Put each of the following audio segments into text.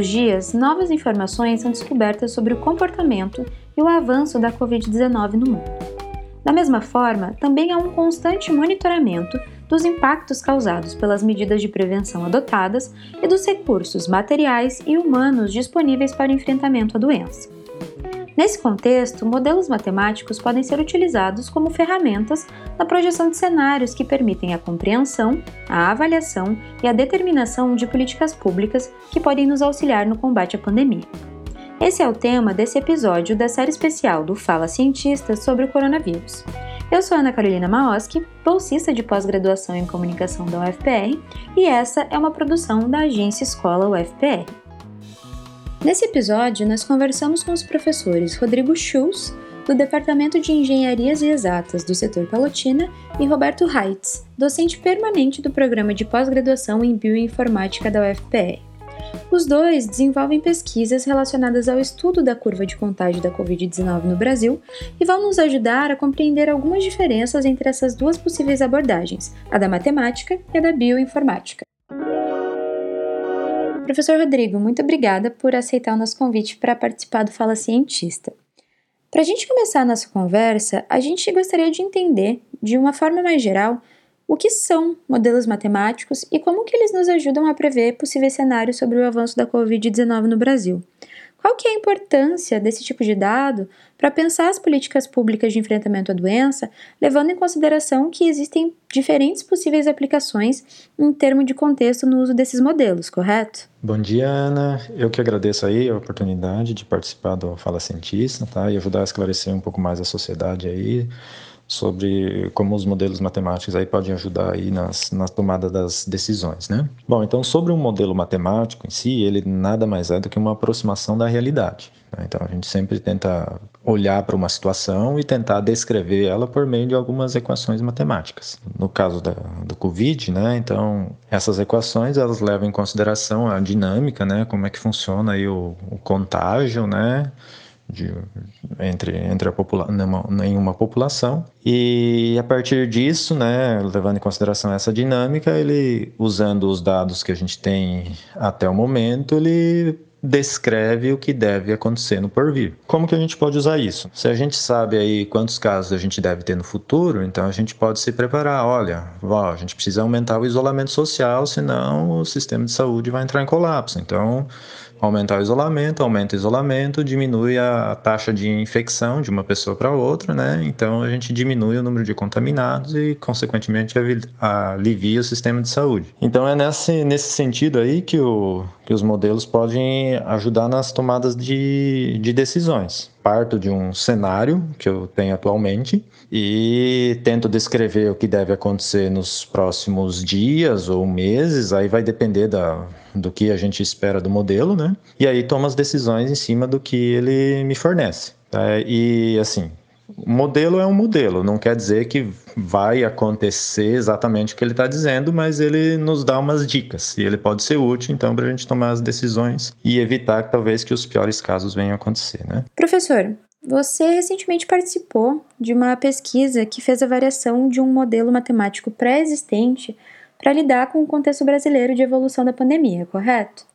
Os dias, novas informações são descobertas sobre o comportamento e o avanço da Covid-19 no mundo. Da mesma forma, também há um constante monitoramento dos impactos causados pelas medidas de prevenção adotadas e dos recursos materiais e humanos disponíveis para o enfrentamento à doença. Nesse contexto, modelos matemáticos podem ser utilizados como ferramentas na projeção de cenários que permitem a compreensão, a avaliação e a determinação de políticas públicas que podem nos auxiliar no combate à pandemia. Esse é o tema desse episódio da série especial do Fala Cientista sobre o coronavírus. Eu sou Ana Carolina Maoski, bolsista de pós-graduação em comunicação da UFPR, e essa é uma produção da agência Escola UFPR. Nesse episódio, nós conversamos com os professores Rodrigo Schultz, do Departamento de Engenharias e Exatas do setor Palotina, e Roberto Reitz, docente permanente do programa de pós-graduação em Bioinformática da UFPR. Os dois desenvolvem pesquisas relacionadas ao estudo da curva de contágio da Covid-19 no Brasil e vão nos ajudar a compreender algumas diferenças entre essas duas possíveis abordagens, a da matemática e a da bioinformática. Professor Rodrigo, muito obrigada por aceitar o nosso convite para participar do Fala Cientista. Para a gente começar a nossa conversa, a gente gostaria de entender, de uma forma mais geral, o que são modelos matemáticos e como que eles nos ajudam a prever possíveis cenários sobre o avanço da Covid-19 no Brasil. Qual que é a importância desse tipo de dado para pensar as políticas públicas de enfrentamento à doença, levando em consideração que existem diferentes possíveis aplicações em termos de contexto no uso desses modelos, correto? Bom dia, Ana. Eu que agradeço aí a oportunidade de participar do Fala Cientista, tá? E ajudar a esclarecer um pouco mais a sociedade aí sobre como os modelos matemáticos aí podem ajudar aí nas, na tomada das decisões, né? Bom, então sobre um modelo matemático em si, ele nada mais é do que uma aproximação da realidade. Né? Então a gente sempre tenta olhar para uma situação e tentar descrever ela por meio de algumas equações matemáticas. No caso da, do Covid, né? Então essas equações elas levam em consideração a dinâmica, né? Como é que funciona aí o, o contágio, né? De, entre, entre a popula em uma população. E a partir disso, né, levando em consideração essa dinâmica, ele, usando os dados que a gente tem até o momento, ele descreve o que deve acontecer no porvir. Como que a gente pode usar isso? Se a gente sabe aí quantos casos a gente deve ter no futuro, então a gente pode se preparar. Olha, ó, a gente precisa aumentar o isolamento social, senão o sistema de saúde vai entrar em colapso. Então, aumentar o isolamento, aumenta o isolamento, diminui a taxa de infecção de uma pessoa para outra, né? Então a gente diminui o número de contaminados e, consequentemente, alivia o sistema de saúde. Então é nesse, nesse sentido aí que, o, que os modelos podem ajudar nas tomadas de, de decisões. Parto de um cenário que eu tenho atualmente e tento descrever o que deve acontecer nos próximos dias ou meses, aí vai depender da, do que a gente espera do modelo, né? E aí toma as decisões em cima do que ele me fornece. Tá? E assim, modelo é um modelo, não quer dizer que vai acontecer exatamente o que ele está dizendo, mas ele nos dá umas dicas e ele pode ser útil, então, para a gente tomar as decisões e evitar talvez que os piores casos venham a acontecer, né? Professor, você recentemente participou de uma pesquisa que fez a variação de um modelo matemático pré-existente para lidar com o contexto brasileiro de evolução da pandemia, correto?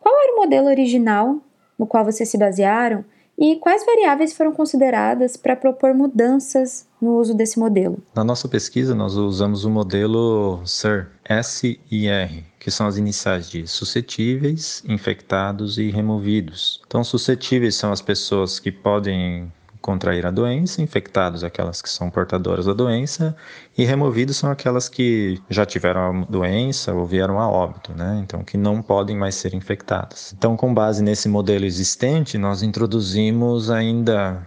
Qual era o modelo original no qual vocês se basearam e quais variáveis foram consideradas para propor mudanças no uso desse modelo? Na nossa pesquisa, nós usamos o modelo SIR, S-I-R, que são as iniciais de suscetíveis, infectados e removidos. Então, suscetíveis são as pessoas que podem contrair a doença, infectados aquelas que são portadoras da doença e removidos são aquelas que já tiveram a doença ou vieram a óbito, né? Então que não podem mais ser infectadas. Então, com base nesse modelo existente, nós introduzimos ainda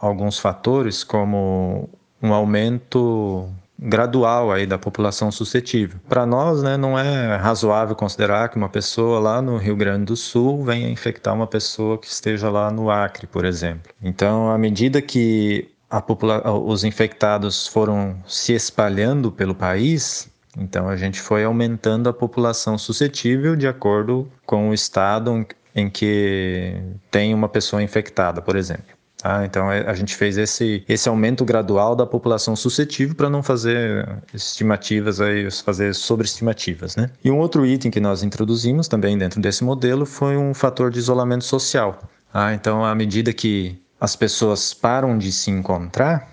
alguns fatores como um aumento gradual aí da população suscetível. Para nós, né, não é razoável considerar que uma pessoa lá no Rio Grande do Sul venha infectar uma pessoa que esteja lá no Acre, por exemplo. Então, à medida que os infectados foram se espalhando pelo país, então a gente foi aumentando a população suscetível de acordo com o estado em que tem uma pessoa infectada, por exemplo. Tá? Então é, a gente fez esse, esse aumento gradual da população suscetível para não fazer estimativas aí, fazer sobreestimativas, né? E um outro item que nós introduzimos também dentro desse modelo foi um fator de isolamento social. Ah, então à medida que as pessoas param de se encontrar,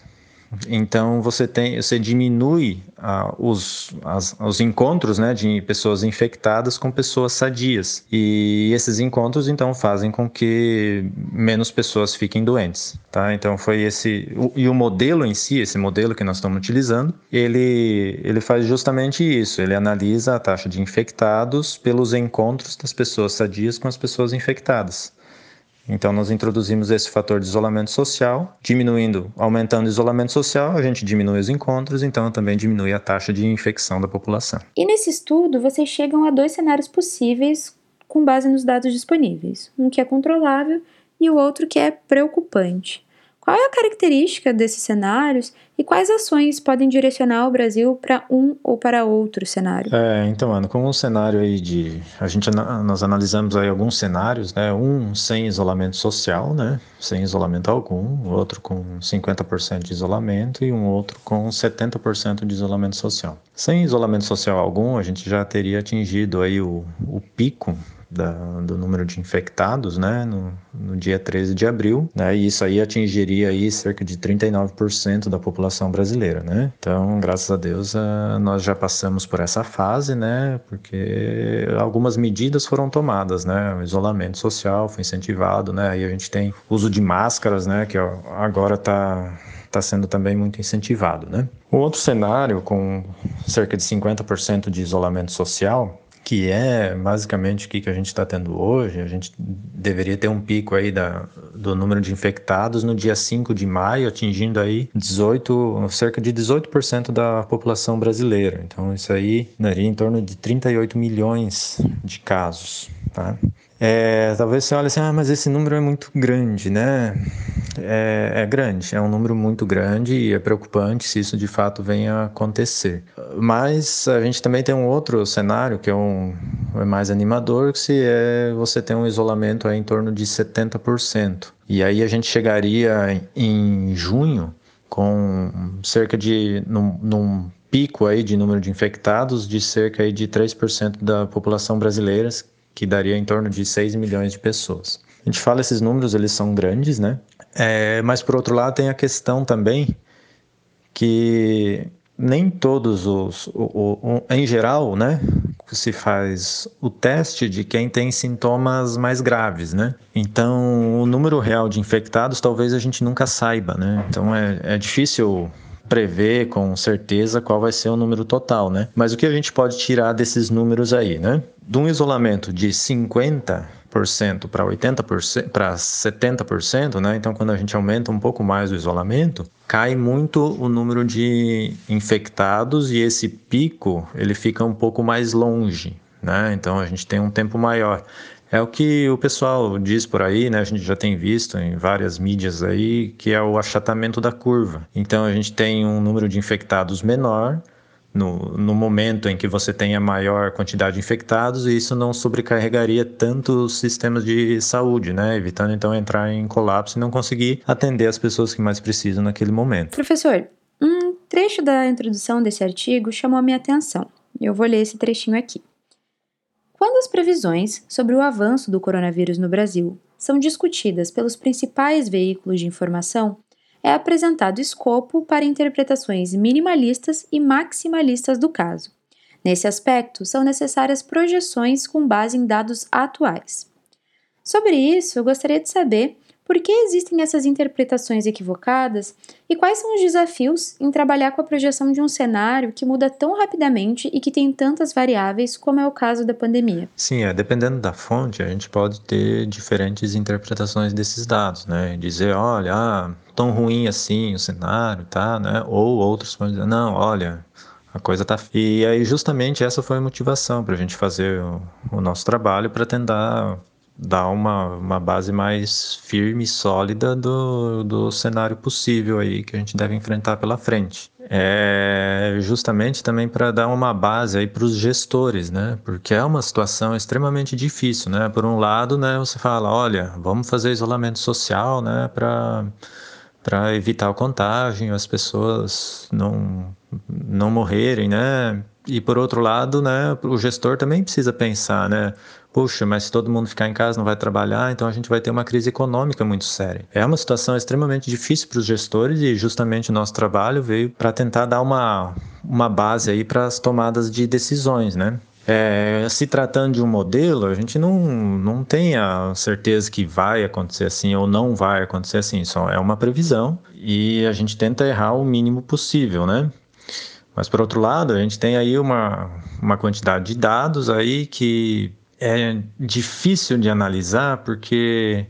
então você tem, você diminui ah, os, as, os encontros né, de pessoas infectadas com pessoas sadias. E esses encontros então fazem com que menos pessoas fiquem doentes. Tá? Então foi esse. O, e o modelo em si, esse modelo que nós estamos utilizando, ele, ele faz justamente isso. Ele analisa a taxa de infectados pelos encontros das pessoas sadias com as pessoas infectadas. Então, nós introduzimos esse fator de isolamento social, diminuindo, aumentando o isolamento social, a gente diminui os encontros, então também diminui a taxa de infecção da população. E nesse estudo, vocês chegam a dois cenários possíveis com base nos dados disponíveis: um que é controlável e o outro que é preocupante. Qual é a característica desses cenários e quais ações podem direcionar o Brasil para um ou para outro cenário? É, então, Ana, como um cenário aí de. A gente, nós analisamos aí alguns cenários, né? Um sem isolamento social, né? Sem isolamento algum, outro com 50% de isolamento e um outro com 70% de isolamento social. Sem isolamento social algum, a gente já teria atingido aí o, o pico da, do número de infectados, né, no, no, dia 13 de abril, né, e isso aí atingiria aí cerca de 39% da população brasileira, né. Então, graças a Deus, uh, nós já passamos por essa fase, né, porque algumas medidas foram tomadas, né, o isolamento social foi incentivado, né, e a gente tem uso de máscaras, né, que agora está está sendo também muito incentivado, né? O outro cenário com cerca de 50% de isolamento social que é basicamente o que, que a gente está tendo hoje. A gente deveria ter um pico aí da, do número de infectados no dia 5 de maio, atingindo aí 18, cerca de 18% da população brasileira. Então isso aí daria em torno de 38 milhões de casos, tá? É, talvez você olhe assim, ah, mas esse número é muito grande, né? É, é, grande, é um número muito grande e é preocupante se isso de fato venha a acontecer. Mas a gente também tem um outro cenário que é, um, é mais animador, que se é você tem um isolamento em torno de 70%. E aí a gente chegaria em junho com cerca de num, num pico aí de número de infectados de cerca aí de 3% da população brasileira, que daria em torno de 6 milhões de pessoas. A gente fala esses números, eles são grandes, né? É, mas por outro lado tem a questão também que nem todos os, o, o, em geral, né, se faz o teste de quem tem sintomas mais graves, né? Então, o número real de infectados talvez a gente nunca saiba, né? Então, é, é difícil prever com certeza qual vai ser o número total, né? Mas o que a gente pode tirar desses números aí, né? De um isolamento de 50% para 80% para 70%, né? Então quando a gente aumenta um pouco mais o isolamento, cai muito o número de infectados e esse pico, ele fica um pouco mais longe, né? Então a gente tem um tempo maior. É o que o pessoal diz por aí, né? A gente já tem visto em várias mídias aí, que é o achatamento da curva. Então a gente tem um número de infectados menor, no, no, momento em que você tem a maior quantidade de infectados e isso não sobrecarregaria tanto os sistemas de saúde, né? Evitando então entrar em colapso e não conseguir atender as pessoas que mais precisam naquele momento. Professor, um trecho da introdução desse artigo chamou a minha atenção. Eu vou ler esse trechinho aqui. Quando as previsões sobre o avanço do coronavírus no Brasil são discutidas pelos principais veículos de informação, é apresentado escopo para interpretações minimalistas e maximalistas do caso. Nesse aspecto, são necessárias projeções com base em dados atuais. Sobre isso, eu gostaria de saber por que existem essas interpretações equivocadas e quais são os desafios em trabalhar com a projeção de um cenário que muda tão rapidamente e que tem tantas variáveis, como é o caso da pandemia? Sim, é, dependendo da fonte, a gente pode ter diferentes interpretações desses dados, né? Dizer, olha, ah, tão ruim assim o cenário, tá, né? Ou outros podem dizer, não, olha, a coisa tá. E aí, justamente, essa foi a motivação para a gente fazer o, o nosso trabalho para tentar dar uma, uma base mais firme e sólida do, do cenário possível aí que a gente deve enfrentar pela frente. É justamente também para dar uma base aí para os gestores, né? Porque é uma situação extremamente difícil, né? Por um lado, né, você fala, olha, vamos fazer isolamento social, né, para para evitar o contágio, as pessoas não não morrerem, né? E por outro lado, né, o gestor também precisa pensar, né? Puxa, mas se todo mundo ficar em casa não vai trabalhar, então a gente vai ter uma crise econômica muito séria. É uma situação extremamente difícil para os gestores e justamente o nosso trabalho veio para tentar dar uma, uma base aí para as tomadas de decisões, né? É, se tratando de um modelo, a gente não, não tem a certeza que vai acontecer assim ou não vai acontecer assim. Só é uma previsão e a gente tenta errar o mínimo possível, né? Mas por outro lado, a gente tem aí uma, uma quantidade de dados aí que é difícil de analisar porque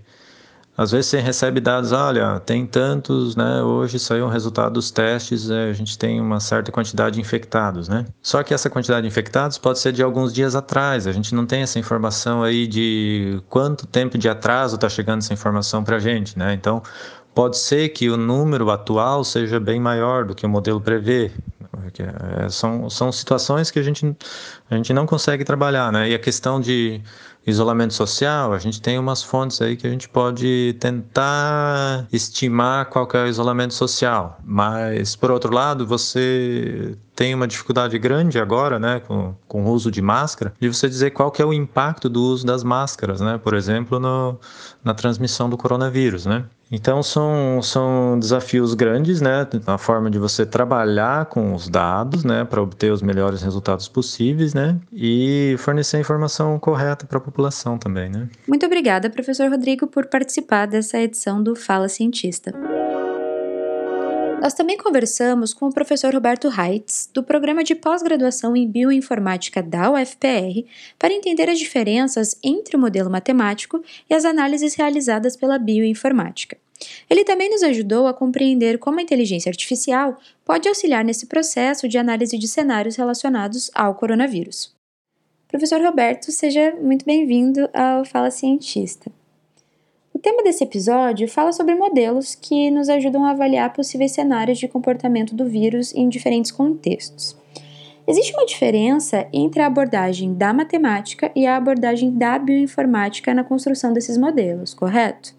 às vezes você recebe dados, olha, tem tantos, né? Hoje saiu um resultado dos testes, é, a gente tem uma certa quantidade de infectados, né? Só que essa quantidade de infectados pode ser de alguns dias atrás. A gente não tem essa informação aí de quanto tempo de atraso está chegando essa informação para a gente, né? Então pode ser que o número atual seja bem maior do que o modelo prevê. É, são, são situações que a gente, a gente não consegue trabalhar, né? E a questão de isolamento social, a gente tem umas fontes aí que a gente pode tentar estimar qual é o isolamento social. Mas, por outro lado, você tem uma dificuldade grande agora, né, com, com o uso de máscara, de você dizer qual que é o impacto do uso das máscaras, né, por exemplo, no, na transmissão do coronavírus, né. Então são, são desafios grandes, né, na forma de você trabalhar com os dados, né, para obter os melhores resultados possíveis, né, e fornecer a informação correta para a população também, né. Muito obrigada, professor Rodrigo, por participar dessa edição do Fala Cientista. Nós também conversamos com o professor Roberto Reitz, do programa de pós-graduação em Bioinformática da UFPR, para entender as diferenças entre o modelo matemático e as análises realizadas pela bioinformática. Ele também nos ajudou a compreender como a inteligência artificial pode auxiliar nesse processo de análise de cenários relacionados ao coronavírus. Professor Roberto, seja muito bem-vindo ao Fala Cientista tema desse episódio fala sobre modelos que nos ajudam a avaliar possíveis cenários de comportamento do vírus em diferentes contextos. Existe uma diferença entre a abordagem da matemática e a abordagem da bioinformática na construção desses modelos, correto?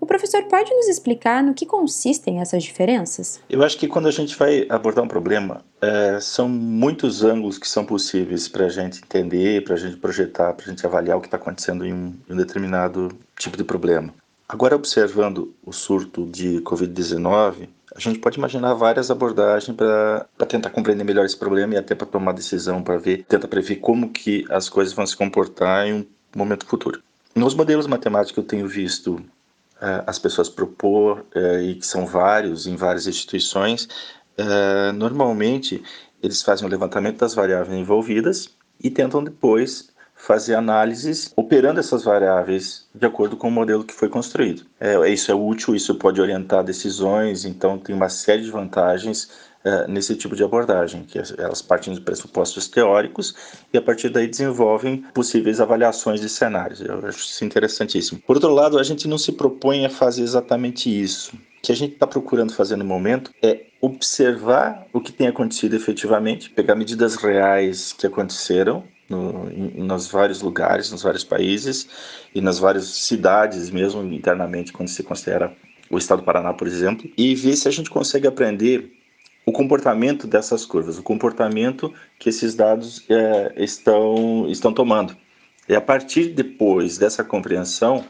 O professor pode nos explicar no que consistem essas diferenças? Eu acho que quando a gente vai abordar um problema, é, são muitos ângulos que são possíveis para a gente entender, para a gente projetar, para a gente avaliar o que está acontecendo em um, em um determinado tipo de problema. Agora, observando o surto de Covid-19, a gente pode imaginar várias abordagens para tentar compreender melhor esse problema e até para tomar decisão, para ver, tentar prever como que as coisas vão se comportar em um momento futuro. Nos modelos matemáticos que eu tenho visto uh, as pessoas propor, uh, e que são vários em várias instituições, uh, normalmente eles fazem o um levantamento das variáveis envolvidas e tentam depois fazer análises operando essas variáveis de acordo com o modelo que foi construído. É, isso é útil, isso pode orientar decisões, então tem uma série de vantagens é, nesse tipo de abordagem, que elas partem de pressupostos teóricos e a partir daí desenvolvem possíveis avaliações de cenários. Eu acho isso interessantíssimo. Por outro lado, a gente não se propõe a fazer exatamente isso. O que a gente está procurando fazer no momento é observar o que tem acontecido efetivamente, pegar medidas reais que aconteceram no, em, nos vários lugares, nos vários países e nas várias cidades mesmo internamente, quando se considera o estado do Paraná, por exemplo, e ver se a gente consegue aprender o comportamento dessas curvas, o comportamento que esses dados é, estão, estão tomando. E a partir depois dessa compreensão,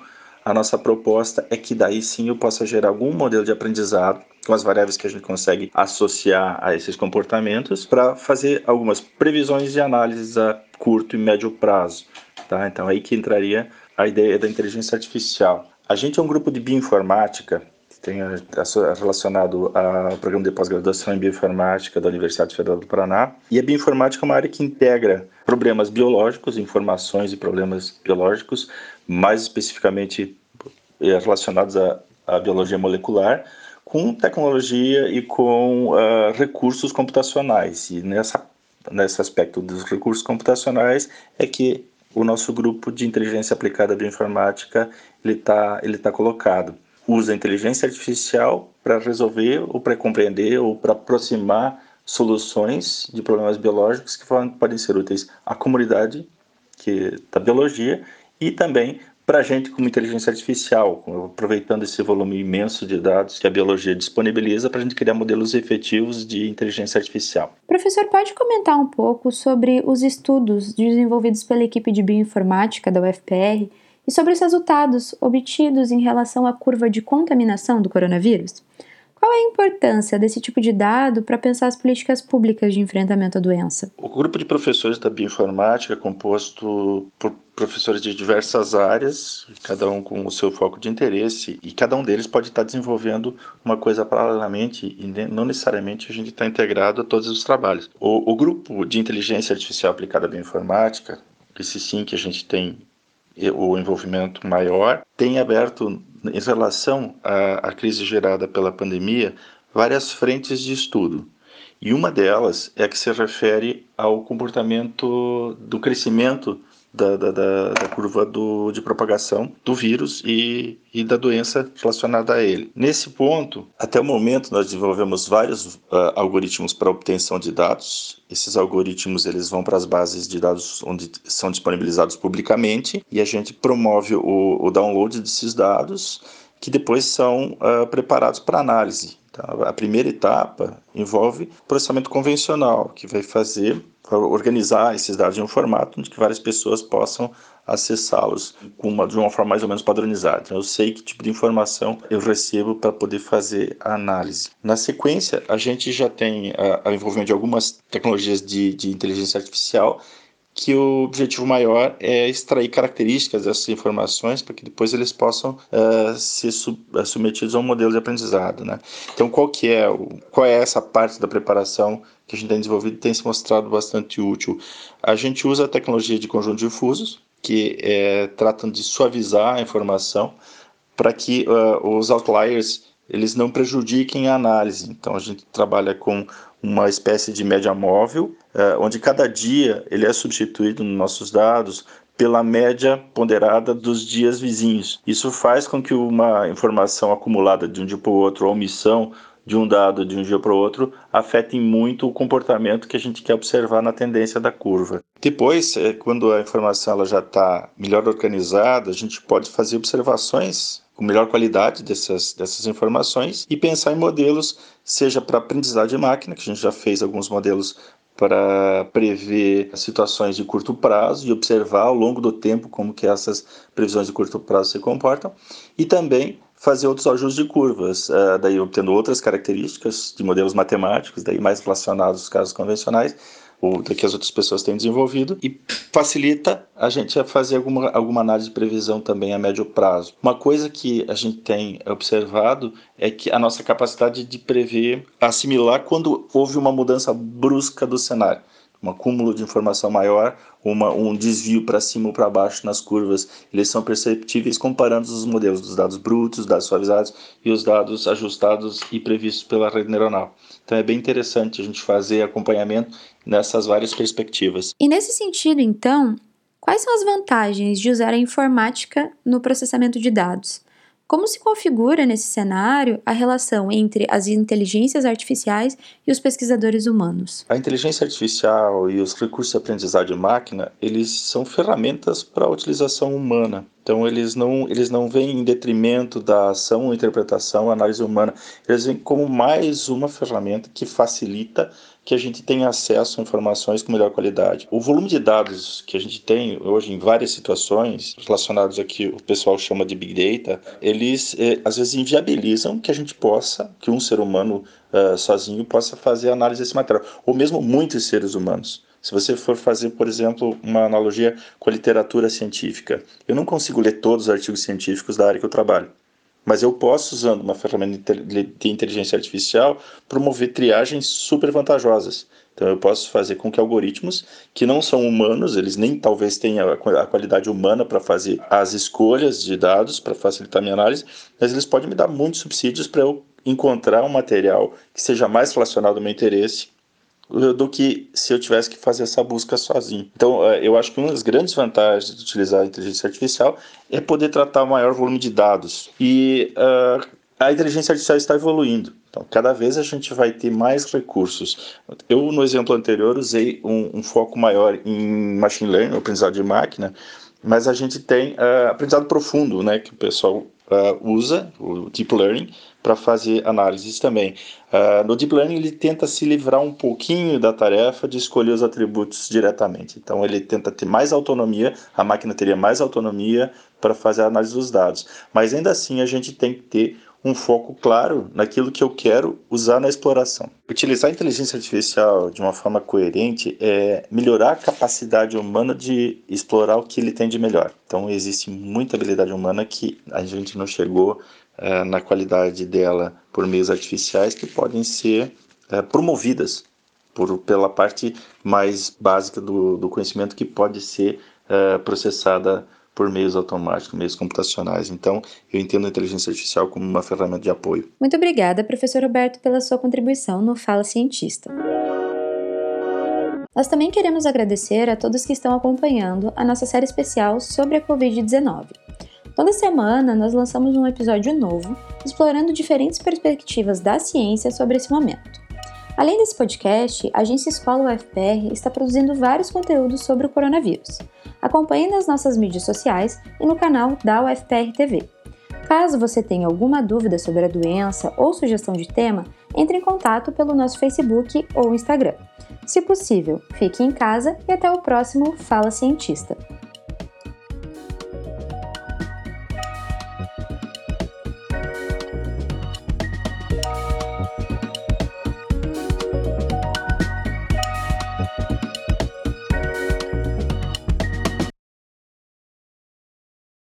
a nossa proposta é que daí sim eu possa gerar algum modelo de aprendizado com as variáveis que a gente consegue associar a esses comportamentos para fazer algumas previsões de análise a curto e médio prazo. Tá? Então aí que entraria a ideia da inteligência artificial. A gente é um grupo de bioinformática tem relacionado ao programa de pós-graduação em bioinformática da Universidade Federal do Paraná. E a bioinformática é uma área que integra problemas biológicos, informações e problemas biológicos, mais especificamente eh, relacionados à, à biologia molecular, com tecnologia e com uh, recursos computacionais. E nessa, nesse aspecto dos recursos computacionais é que o nosso grupo de inteligência aplicada bioinformática ele está ele tá colocado. Usa a inteligência artificial para resolver ou para compreender ou para aproximar soluções de problemas biológicos que podem ser úteis à comunidade que da biologia e também para a gente como inteligência artificial, aproveitando esse volume imenso de dados que a biologia disponibiliza para a gente criar modelos efetivos de inteligência artificial. Professor, pode comentar um pouco sobre os estudos desenvolvidos pela equipe de bioinformática da UFPR e sobre os resultados obtidos em relação à curva de contaminação do coronavírus? Qual é a importância desse tipo de dado para pensar as políticas públicas de enfrentamento à doença? O grupo de professores da bioinformática é composto por professores de diversas áreas, cada um com o seu foco de interesse, e cada um deles pode estar desenvolvendo uma coisa paralelamente e não necessariamente a gente está integrado a todos os trabalhos. O, o grupo de inteligência artificial aplicada à bioinformática, esse sim que a gente tem o envolvimento maior, tem aberto em relação à, à crise gerada pela pandemia, várias frentes de estudo. E uma delas é a que se refere ao comportamento do crescimento da, da, da, da curva do, de propagação do vírus e, e da doença relacionada a ele. Nesse ponto, até o momento, nós desenvolvemos vários uh, algoritmos para obtenção de dados. Esses algoritmos eles vão para as bases de dados onde são disponibilizados publicamente e a gente promove o, o download desses dados que depois são uh, preparados para análise. Então, a primeira etapa envolve processamento convencional, que vai fazer organizar esses dados em um formato onde que várias pessoas possam acessá-los de uma forma mais ou menos padronizada. Então, eu sei que tipo de informação eu recebo para poder fazer a análise. Na sequência, a gente já tem o envolvimento de algumas tecnologias de, de inteligência artificial que o objetivo maior é extrair características dessas informações para que depois eles possam uh, ser sub submetidos a um modelo de aprendizado, né? Então, qual que é o, qual é essa parte da preparação que a gente tem desenvolvido tem se mostrado bastante útil? A gente usa a tecnologia de conjuntos difusos que é, tratam de suavizar a informação para que uh, os outliers eles não prejudiquem a análise. Então a gente trabalha com uma espécie de média móvel, uh, onde cada dia ele é substituído nos nossos dados pela média ponderada dos dias vizinhos. Isso faz com que uma informação acumulada de um dia para o outro, a omissão de um dado de um dia para o outro afetem muito o comportamento que a gente quer observar na tendência da curva. Depois, é, quando a informação ela já está melhor organizada, a gente pode fazer observações com melhor qualidade dessas, dessas informações e pensar em modelos, seja para aprendizagem de máquina, que a gente já fez alguns modelos para prever situações de curto prazo e observar ao longo do tempo como que essas previsões de curto prazo se comportam, e também fazer outros ajustes de curvas, uh, daí obtendo outras características de modelos matemáticos, daí mais relacionados aos casos convencionais, ou que as outras pessoas têm desenvolvido e facilita a gente a fazer alguma, alguma análise de previsão também a médio prazo. Uma coisa que a gente tem observado é que a nossa capacidade de prever, assimilar quando houve uma mudança brusca do cenário um acúmulo de informação maior, uma, um desvio para cima ou para baixo nas curvas, eles são perceptíveis comparando os modelos dos dados brutos, dados suavizados e os dados ajustados e previstos pela rede neuronal. Então é bem interessante a gente fazer acompanhamento nessas várias perspectivas. E nesse sentido, então, quais são as vantagens de usar a informática no processamento de dados? Como se configura nesse cenário a relação entre as inteligências artificiais e os pesquisadores humanos? A inteligência artificial e os recursos de aprendizagem de máquina, eles são ferramentas para a utilização humana. Então eles não eles não vêm em detrimento da ação, interpretação, análise humana. Eles vêm como mais uma ferramenta que facilita que a gente tenha acesso a informações com melhor qualidade. O volume de dados que a gente tem hoje em várias situações relacionados a que o pessoal chama de big data, eles eh, às vezes inviabilizam que a gente possa, que um ser humano uh, sozinho possa fazer análise desse material, ou mesmo muitos seres humanos. Se você for fazer, por exemplo, uma analogia com a literatura científica, eu não consigo ler todos os artigos científicos da área que eu trabalho. Mas eu posso, usando uma ferramenta de inteligência artificial, promover triagens super vantajosas. Então eu posso fazer com que algoritmos que não são humanos, eles nem talvez tenham a qualidade humana para fazer as escolhas de dados, para facilitar minha análise, mas eles podem me dar muitos subsídios para eu encontrar um material que seja mais relacionado ao meu interesse do que se eu tivesse que fazer essa busca sozinho. Então, é, eu acho que uma das grandes vantagens de utilizar a inteligência artificial é poder tratar o maior volume de dados. E uh, a inteligência artificial está evoluindo. Então, cada vez a gente vai ter mais recursos. Eu, no exemplo anterior, usei um, um foco maior em machine learning, aprendizado de máquina, mas a gente tem uh, aprendizado profundo, né, que o pessoal uh, usa, o deep learning, para fazer análises também. Uh, no deep learning ele tenta se livrar um pouquinho da tarefa de escolher os atributos diretamente. Então ele tenta ter mais autonomia, a máquina teria mais autonomia para fazer a análise dos dados. Mas ainda assim a gente tem que ter um foco claro naquilo que eu quero usar na exploração. Utilizar a inteligência artificial de uma forma coerente é melhorar a capacidade humana de explorar o que ele tem de melhor. Então, existe muita habilidade humana que a gente não chegou é, na qualidade dela por meios artificiais que podem ser é, promovidas por, pela parte mais básica do, do conhecimento que pode ser é, processada por meios automáticos, meios computacionais. Então, eu entendo a inteligência artificial como uma ferramenta de apoio. Muito obrigada, professor Roberto, pela sua contribuição no Fala Cientista. Nós também queremos agradecer a todos que estão acompanhando a nossa série especial sobre a Covid-19. Toda semana nós lançamos um episódio novo explorando diferentes perspectivas da ciência sobre esse momento. Além desse podcast, a Agência Escola UFPR está produzindo vários conteúdos sobre o coronavírus. Acompanhe nas nossas mídias sociais e no canal da UFPR TV. Caso você tenha alguma dúvida sobre a doença ou sugestão de tema, entre em contato pelo nosso Facebook ou Instagram. Se possível, fique em casa e até o próximo Fala Cientista.